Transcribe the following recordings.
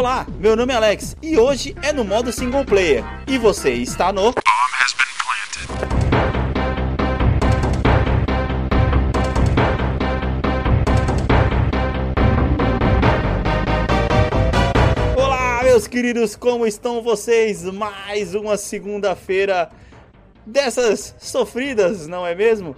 Olá, meu nome é Alex e hoje é no modo single player. E você está no. Olá, meus queridos, como estão vocês? Mais uma segunda-feira dessas sofridas, não é mesmo?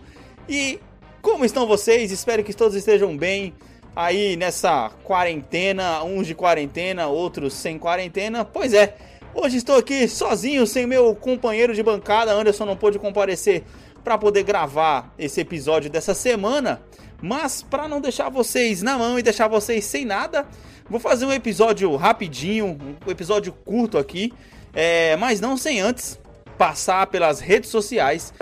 E como estão vocês? Espero que todos estejam bem aí nessa quarentena, uns de quarentena, outros sem quarentena. Pois é, hoje estou aqui sozinho, sem meu companheiro de bancada. Anderson não pôde comparecer para poder gravar esse episódio dessa semana. Mas para não deixar vocês na mão e deixar vocês sem nada, vou fazer um episódio rapidinho, um episódio curto aqui, é, mas não sem antes passar pelas redes sociais,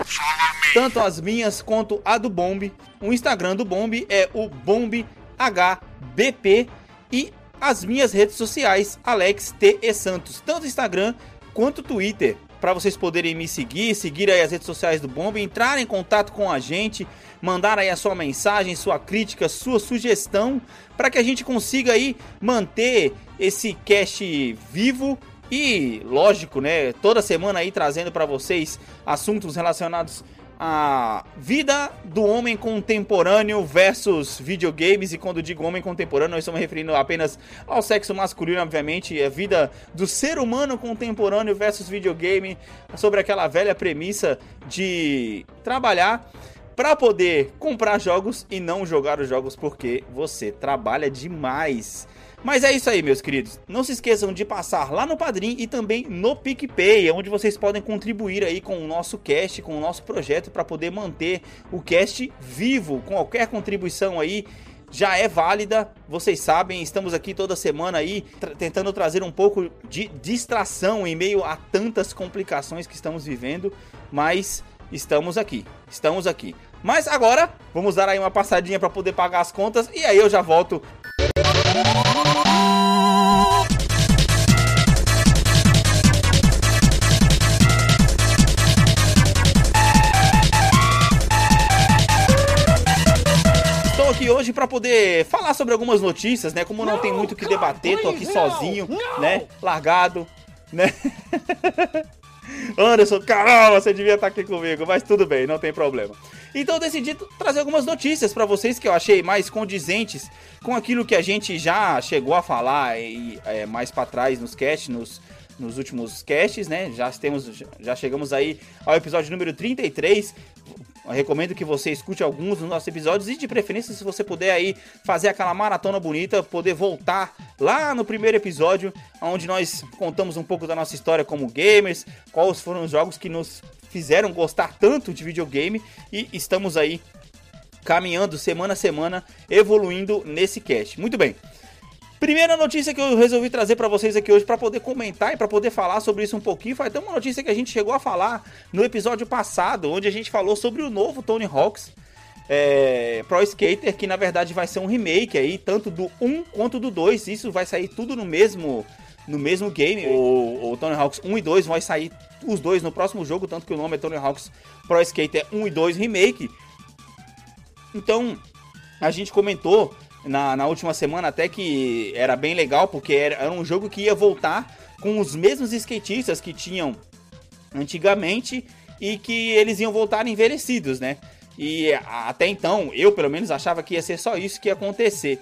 tanto as minhas quanto a do Bomb. O Instagram do Bomb é o Bomb HBP e as minhas redes sociais, Alex. E Santos, tanto Instagram quanto Twitter, para vocês poderem me seguir, seguir aí as redes sociais do Bomb, entrar em contato com a gente, mandar aí a sua mensagem, sua crítica, sua sugestão, para que a gente consiga aí manter esse cast vivo e, lógico, né, toda semana aí trazendo para vocês assuntos relacionados a vida do homem contemporâneo versus videogames. E quando digo homem contemporâneo, nós estamos referindo apenas ao sexo masculino, obviamente. A vida do ser humano contemporâneo versus videogame. Sobre aquela velha premissa de trabalhar para poder comprar jogos e não jogar os jogos porque você trabalha demais. Mas é isso aí, meus queridos. Não se esqueçam de passar lá no Padrim e também no PicPay, onde vocês podem contribuir aí com o nosso cast, com o nosso projeto para poder manter o cast vivo. Com qualquer contribuição aí já é válida. Vocês sabem, estamos aqui toda semana aí tra tentando trazer um pouco de distração em meio a tantas complicações que estamos vivendo, mas estamos aqui. Estamos aqui. Mas agora, vamos dar aí uma passadinha para poder pagar as contas e aí eu já volto hoje para poder falar sobre algumas notícias, né? Como não, não tem muito o que debater, tô aqui sozinho, não. né? Largado, né? Anderson, caramba, você devia estar aqui comigo, mas tudo bem, não tem problema. Então eu decidi trazer algumas notícias para vocês que eu achei mais condizentes com aquilo que a gente já chegou a falar e, é, mais para trás nos casts, nos, nos últimos casts, né? Já temos, já chegamos aí ao episódio número 33. Eu recomendo que você escute alguns dos nossos episódios e de preferência se você puder aí fazer aquela maratona bonita, poder voltar lá no primeiro episódio, onde nós contamos um pouco da nossa história como gamers, quais foram os jogos que nos fizeram gostar tanto de videogame e estamos aí caminhando semana a semana, evoluindo nesse cast. Muito bem. Primeira notícia que eu resolvi trazer para vocês aqui hoje para poder comentar e para poder falar sobre isso um pouquinho, foi até uma notícia que a gente chegou a falar no episódio passado, onde a gente falou sobre o novo Tony Hawks é, Pro Skater, que na verdade vai ser um remake aí, tanto do 1 quanto do 2. Isso vai sair tudo no mesmo no mesmo game. O, o Tony Hawks 1 e 2 vai sair os dois no próximo jogo, tanto que o nome é Tony Hawk's Pro Skater 1 e 2 Remake. Então, a gente comentou na, na última semana até que era bem legal, porque era, era um jogo que ia voltar com os mesmos skatistas que tinham antigamente e que eles iam voltar envelhecidos, né? E até então, eu pelo menos achava que ia ser só isso que ia acontecer.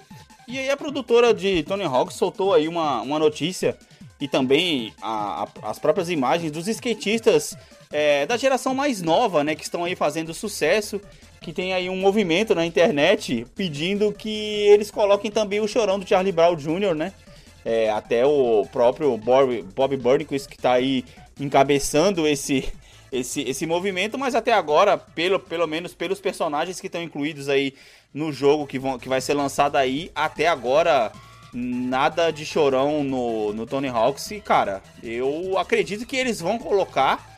E aí a produtora de Tony Hawk soltou aí uma, uma notícia e também a, a, as próprias imagens dos skatistas é, da geração mais nova, né, que estão aí fazendo sucesso, que tem aí um movimento na internet pedindo que eles coloquem também o chorão do Charlie Brown Jr., né? É, até o próprio Bob, Bob Burnquist que está aí encabeçando esse, esse, esse movimento, mas até agora, pelo, pelo menos pelos personagens que estão incluídos aí no jogo que, vão, que vai ser lançado aí, até agora nada de chorão no, no Tony Hawks. E, cara, eu acredito que eles vão colocar,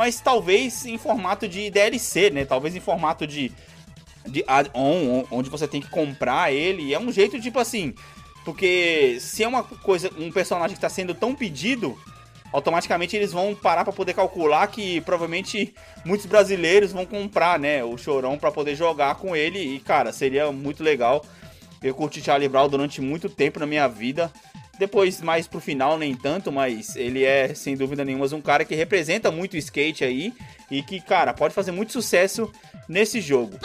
mas talvez em formato de DLC, né? Talvez em formato de, de add-on, onde você tem que comprar ele. É um jeito tipo assim. Porque se é uma coisa, um personagem que está sendo tão pedido, automaticamente eles vão parar para poder calcular que provavelmente muitos brasileiros vão comprar, né, o Chorão para poder jogar com ele e cara, seria muito legal. Eu curti Charlie Brown durante muito tempo na minha vida Depois, mais pro final, nem tanto, mas ele é, sem dúvida nenhuma, um cara que representa muito o skate aí. E que, cara, pode fazer muito sucesso nesse jogo.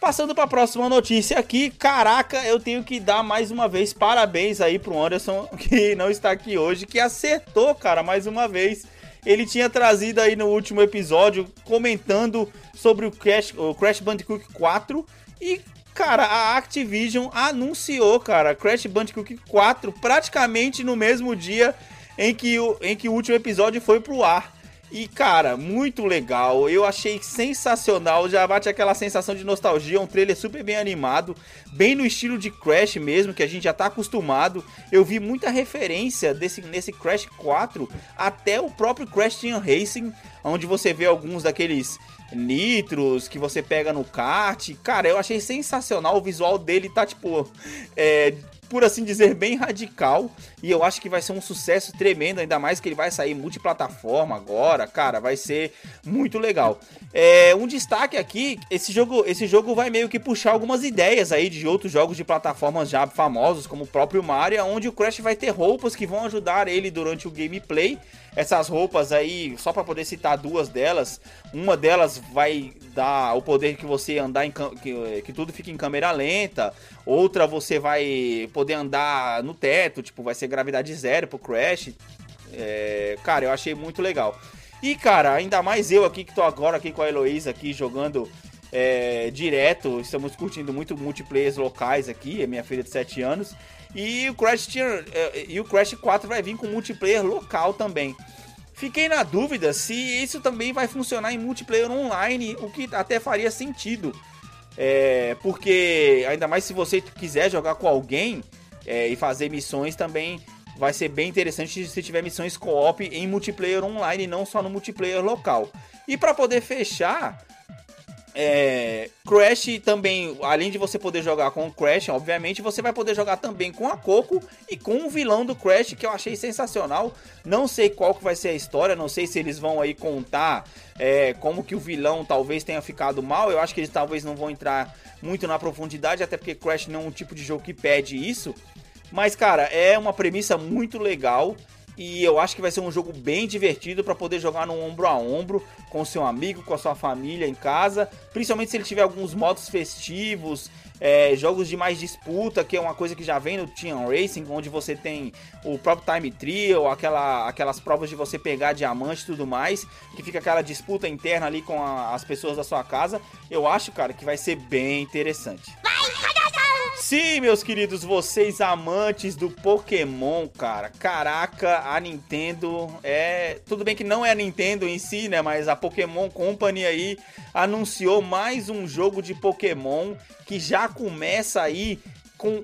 Passando para a próxima notícia aqui, caraca, eu tenho que dar mais uma vez parabéns aí pro Anderson, que não está aqui hoje, que acertou, cara, mais uma vez. Ele tinha trazido aí no último episódio comentando sobre o Crash, o Crash Bandicoot 4 e cara, a Activision anunciou, cara, Crash Bandicoot 4 praticamente no mesmo dia em que o, em que o último episódio foi pro ar. E, cara, muito legal. Eu achei sensacional. Já bate aquela sensação de nostalgia. Um trailer super bem animado. Bem no estilo de Crash mesmo, que a gente já tá acostumado. Eu vi muita referência desse, nesse Crash 4 até o próprio Crash Team Racing, onde você vê alguns daqueles nitros que você pega no kart. Cara, eu achei sensacional. O visual dele tá, tipo, é, por assim dizer, bem radical. E eu acho que vai ser um sucesso tremendo, ainda mais que ele vai sair multiplataforma agora, cara, vai ser muito legal. É, um destaque aqui, esse jogo, esse jogo vai meio que puxar algumas ideias aí de outros jogos de plataformas já famosos, como o próprio Mario, onde o Crash vai ter roupas que vão ajudar ele durante o gameplay. Essas roupas aí, só para poder citar duas delas, uma delas vai dar o poder que você andar em que, que tudo fica em câmera lenta, outra você vai poder andar no teto, tipo, vai ser gravidade zero pro Crash. É, cara, eu achei muito legal. E, cara, ainda mais eu aqui que tô agora aqui com a Heloísa aqui jogando é, direto. Estamos curtindo muito multiplayers locais aqui, é minha filha de 7 anos. E o Crash tinha, é, e o Crash 4 vai vir com multiplayer local também. Fiquei na dúvida se isso também vai funcionar em multiplayer online, o que até faria sentido. É, porque ainda mais se você quiser jogar com alguém é, e fazer missões também vai ser bem interessante se tiver missões co-op em multiplayer online, não só no multiplayer local. E para poder fechar, é, Crash também, além de você poder jogar com o Crash, obviamente, você vai poder jogar também com a Coco e com o vilão do Crash, que eu achei sensacional. Não sei qual que vai ser a história, não sei se eles vão aí contar é, como que o vilão talvez tenha ficado mal. Eu acho que eles talvez não vão entrar muito na profundidade, até porque Crash não é um tipo de jogo que pede isso. Mas, cara, é uma premissa muito legal. E eu acho que vai ser um jogo bem divertido para poder jogar no ombro a ombro com seu amigo, com a sua família em casa. Principalmente se ele tiver alguns modos festivos, é, jogos de mais disputa, que é uma coisa que já vem no Team Racing, onde você tem o próprio Time Trial, aquela, aquelas provas de você pegar diamante e tudo mais, que fica aquela disputa interna ali com a, as pessoas da sua casa. Eu acho, cara, que vai ser bem interessante. Vai, Sim, meus queridos, vocês amantes do Pokémon, cara. Caraca, a Nintendo é. Tudo bem que não é a Nintendo em si, né? Mas a Pokémon Company aí anunciou mais um jogo de Pokémon que já começa aí com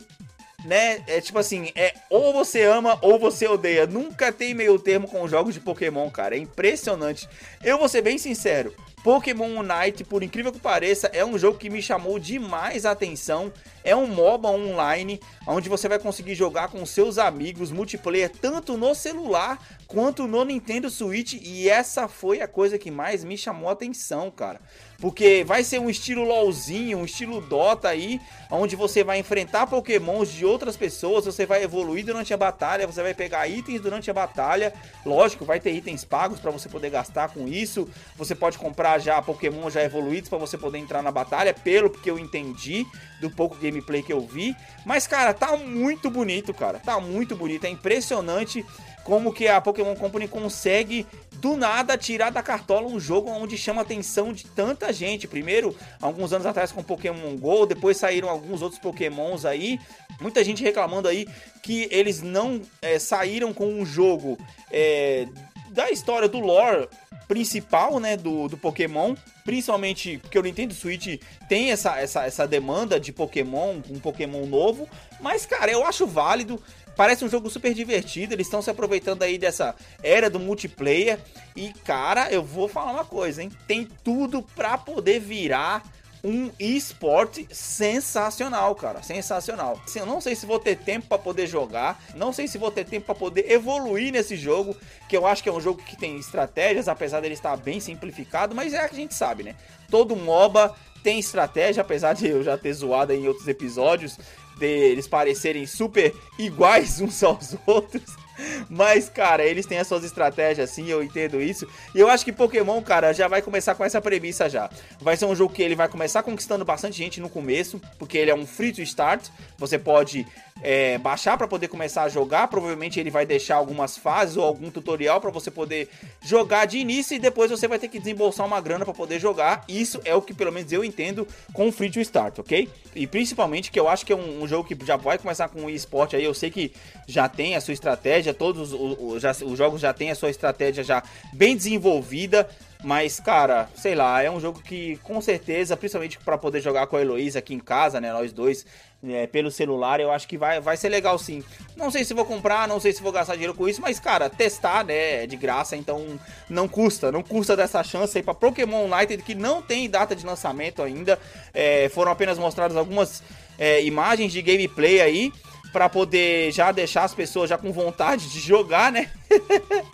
né? É tipo assim, é ou você ama ou você odeia. Nunca tem meio termo com jogos de Pokémon, cara. É impressionante. Eu vou ser bem sincero. Pokémon Unite, por incrível que pareça, é um jogo que me chamou demais a atenção. É um MOBA online, onde você vai conseguir jogar com seus amigos multiplayer, tanto no celular quanto no Nintendo Switch. E essa foi a coisa que mais me chamou a atenção, cara. Porque vai ser um estilo LOLzinho, um estilo Dota aí, onde você vai enfrentar pokémons de outras pessoas, você vai evoluir durante a batalha, você vai pegar itens durante a batalha. Lógico, vai ter itens pagos para você poder gastar com isso. Você pode comprar já pokémon já evoluídos para você poder entrar na batalha, pelo que eu entendi do pouco gameplay que eu vi. Mas, cara, tá muito bonito, cara. Tá muito bonito, é impressionante como que a Pokémon Company consegue do nada tirar da cartola um jogo onde chama a atenção de tanta gente. Primeiro, alguns anos atrás com Pokémon Go, depois saíram alguns outros Pokémons aí. Muita gente reclamando aí que eles não é, saíram com um jogo é, da história do lore principal, né, do, do Pokémon, principalmente porque o Nintendo Switch tem essa, essa, essa demanda de Pokémon, um Pokémon novo, mas, cara, eu acho válido, Parece um jogo super divertido, eles estão se aproveitando aí dessa era do multiplayer. E, cara, eu vou falar uma coisa, hein? Tem tudo pra poder virar um esporte sensacional, cara, sensacional. Assim, eu não sei se vou ter tempo para poder jogar, não sei se vou ter tempo para poder evoluir nesse jogo, que eu acho que é um jogo que tem estratégias, apesar dele estar bem simplificado, mas é que a gente sabe, né? Todo MOBA tem estratégia, apesar de eu já ter zoado em outros episódios, deles parecerem super iguais uns aos outros. Mas, cara, eles têm as suas estratégias, assim, eu entendo isso. E eu acho que Pokémon, cara, já vai começar com essa premissa já. Vai ser um jogo que ele vai começar conquistando bastante gente no começo, porque ele é um free to start. Você pode é, baixar para poder começar a jogar. Provavelmente ele vai deixar algumas fases ou algum tutorial para você poder jogar de início e depois você vai ter que desembolsar uma grana para poder jogar. Isso é o que pelo menos eu entendo com o free to start, ok? E principalmente que eu acho que é um, um jogo que já vai começar com o esporte aí. Eu sei que já tem a sua estratégia, todos os, os, já, os jogos já têm a sua estratégia já bem desenvolvida. Mas, cara, sei lá, é um jogo que com certeza, principalmente para poder jogar com a Heloísa aqui em casa, né? Nós dois, é, pelo celular, eu acho que vai, vai ser legal sim. Não sei se vou comprar, não sei se vou gastar dinheiro com isso, mas, cara, testar, né? É de graça, então não custa, não custa dessa chance aí pra Pokémon United, que não tem data de lançamento ainda. É, foram apenas mostradas algumas é, imagens de gameplay aí para poder já deixar as pessoas já com vontade de jogar, né?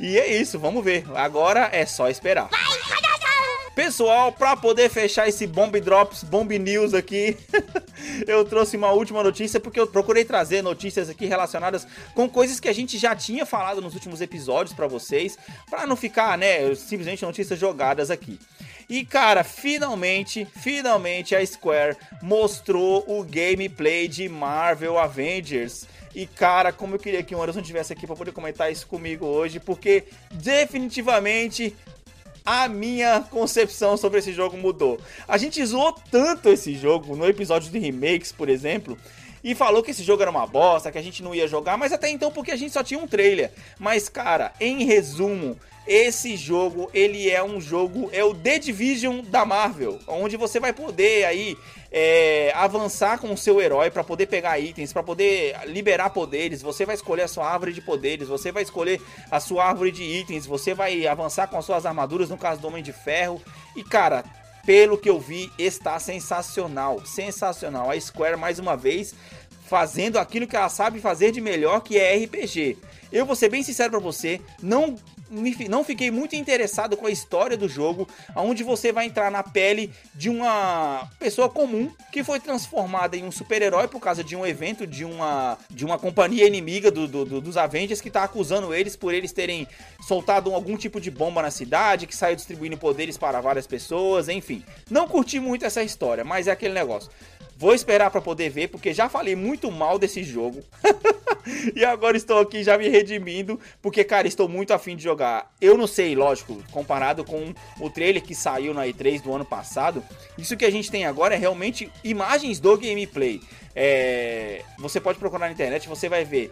E é isso, vamos ver. Agora é só esperar. Pessoal, para poder fechar esse Bomb Drops, Bomb News aqui, eu trouxe uma última notícia porque eu procurei trazer notícias aqui relacionadas com coisas que a gente já tinha falado nos últimos episódios para vocês, para não ficar, né, simplesmente notícias jogadas aqui. E cara, finalmente, finalmente a Square mostrou o gameplay de Marvel Avengers. E cara, como eu queria que o Anderson tivesse aqui para poder comentar isso comigo hoje, porque definitivamente a minha concepção sobre esse jogo mudou. A gente zoou tanto esse jogo no episódio de remakes, por exemplo, e falou que esse jogo era uma bosta, que a gente não ia jogar, mas até então porque a gente só tinha um trailer. Mas cara, em resumo, esse jogo, ele é um jogo, é o The Division da Marvel, onde você vai poder aí é, avançar com o seu herói para poder pegar itens, para poder liberar poderes. Você vai escolher a sua árvore de poderes, você vai escolher a sua árvore de itens, você vai avançar com as suas armaduras, no caso do Homem de Ferro. E cara, pelo que eu vi, está sensacional, sensacional. A Square mais uma vez fazendo aquilo que ela sabe fazer de melhor, que é RPG. Eu vou ser bem sincero para você, não não fiquei muito interessado com a história do jogo, onde você vai entrar na pele de uma pessoa comum que foi transformada em um super-herói por causa de um evento de uma, de uma companhia inimiga do, do, do, dos Avengers que está acusando eles por eles terem soltado algum tipo de bomba na cidade, que saiu distribuindo poderes para várias pessoas, enfim. Não curti muito essa história, mas é aquele negócio. Vou esperar para poder ver, porque já falei muito mal desse jogo. e agora estou aqui já me redimindo, porque, cara, estou muito afim de jogar. Eu não sei, lógico, comparado com o trailer que saiu na E3 do ano passado, isso que a gente tem agora é realmente imagens do gameplay. É... Você pode procurar na internet, você vai ver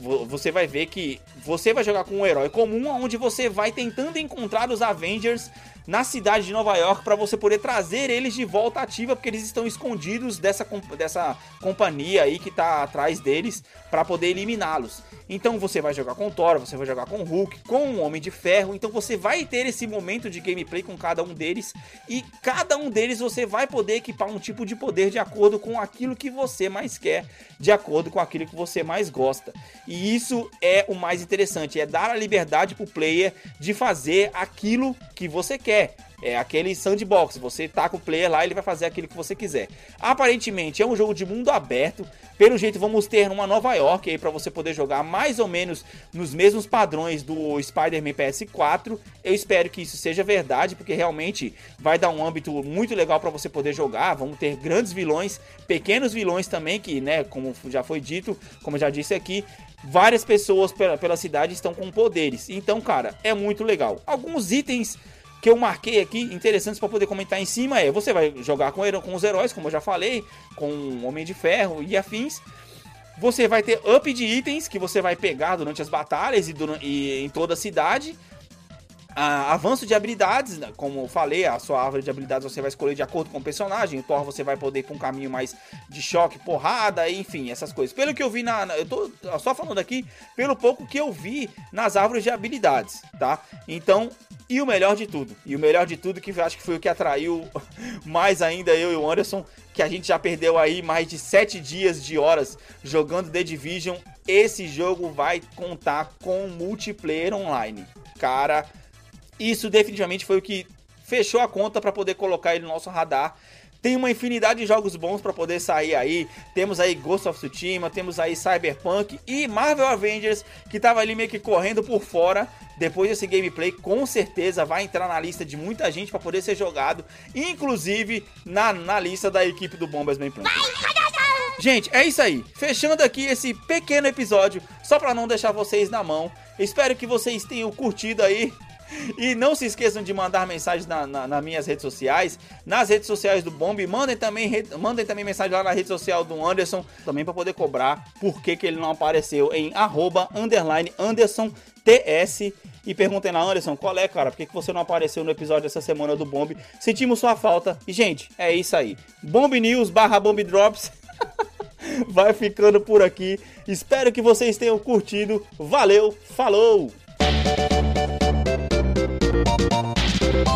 você vai ver que você vai jogar com um herói comum, onde você vai tentando encontrar os Avengers na cidade de Nova York para você poder trazer eles de volta ativa, porque eles estão escondidos dessa, dessa companhia aí que tá atrás deles para poder eliminá-los. Então você vai jogar com Thor, você vai jogar com Hulk, com o Homem de Ferro, então você vai ter esse momento de gameplay com cada um deles e cada um deles você vai poder equipar um tipo de poder de acordo com aquilo que você mais quer, de acordo com aquilo que você mais gosta. E isso é o mais interessante, é dar a liberdade pro player de fazer aquilo que você quer quer. É aquele sandbox, você tá com o player lá, ele vai fazer aquilo que você quiser. Aparentemente é um jogo de mundo aberto. Pelo jeito vamos ter uma Nova York aí para você poder jogar mais ou menos nos mesmos padrões do Spider-Man PS4. Eu espero que isso seja verdade, porque realmente vai dar um âmbito muito legal para você poder jogar. Vamos ter grandes vilões, pequenos vilões também que, né, como já foi dito, como já disse aqui, várias pessoas pela, pela cidade estão com poderes. Então, cara, é muito legal. Alguns itens que eu marquei aqui interessantes para poder comentar em cima é: você vai jogar com, com os heróis, como eu já falei, com o Homem de Ferro e afins. Você vai ter up de itens que você vai pegar durante as batalhas e, durante, e em toda a cidade. Ah, avanço de habilidades, né? como eu falei, a sua árvore de habilidades você vai escolher de acordo com o personagem. O Thor você vai poder ir com um caminho mais de choque, porrada, enfim, essas coisas. Pelo que eu vi na. Eu tô só falando aqui, pelo pouco que eu vi nas árvores de habilidades, tá? Então, e o melhor de tudo, e o melhor de tudo que eu acho que foi o que atraiu mais ainda eu e o Anderson, que a gente já perdeu aí mais de 7 dias de horas jogando The Division. Esse jogo vai contar com multiplayer online. Cara, isso definitivamente foi o que fechou a conta para poder colocar ele no nosso radar Tem uma infinidade de jogos bons para poder sair aí. Temos aí Ghost of Tsushima, temos aí Cyberpunk e Marvel Avengers, que tava ali meio que correndo por fora. Depois desse gameplay, com certeza vai entrar na lista de muita gente para poder ser jogado, inclusive na, na lista da equipe do Bombas Bem Plant. Gente, é isso aí. Fechando aqui esse pequeno episódio, só para não deixar vocês na mão. Espero que vocês tenham curtido aí e não se esqueçam de mandar mensagens na, na, nas minhas redes sociais, nas redes sociais do Bomb. Mandem também, re, mandem também mensagem lá na rede social do Anderson, também para poder cobrar por que, que ele não apareceu em arroba, underline, Anderson TS. E perguntem lá, Anderson, qual é, cara? Por que, que você não apareceu no episódio dessa semana do Bomb? Sentimos sua falta. E, gente, é isso aí. Bomb News barra Bomb Drops. Vai ficando por aqui. Espero que vocês tenham curtido. Valeu, falou!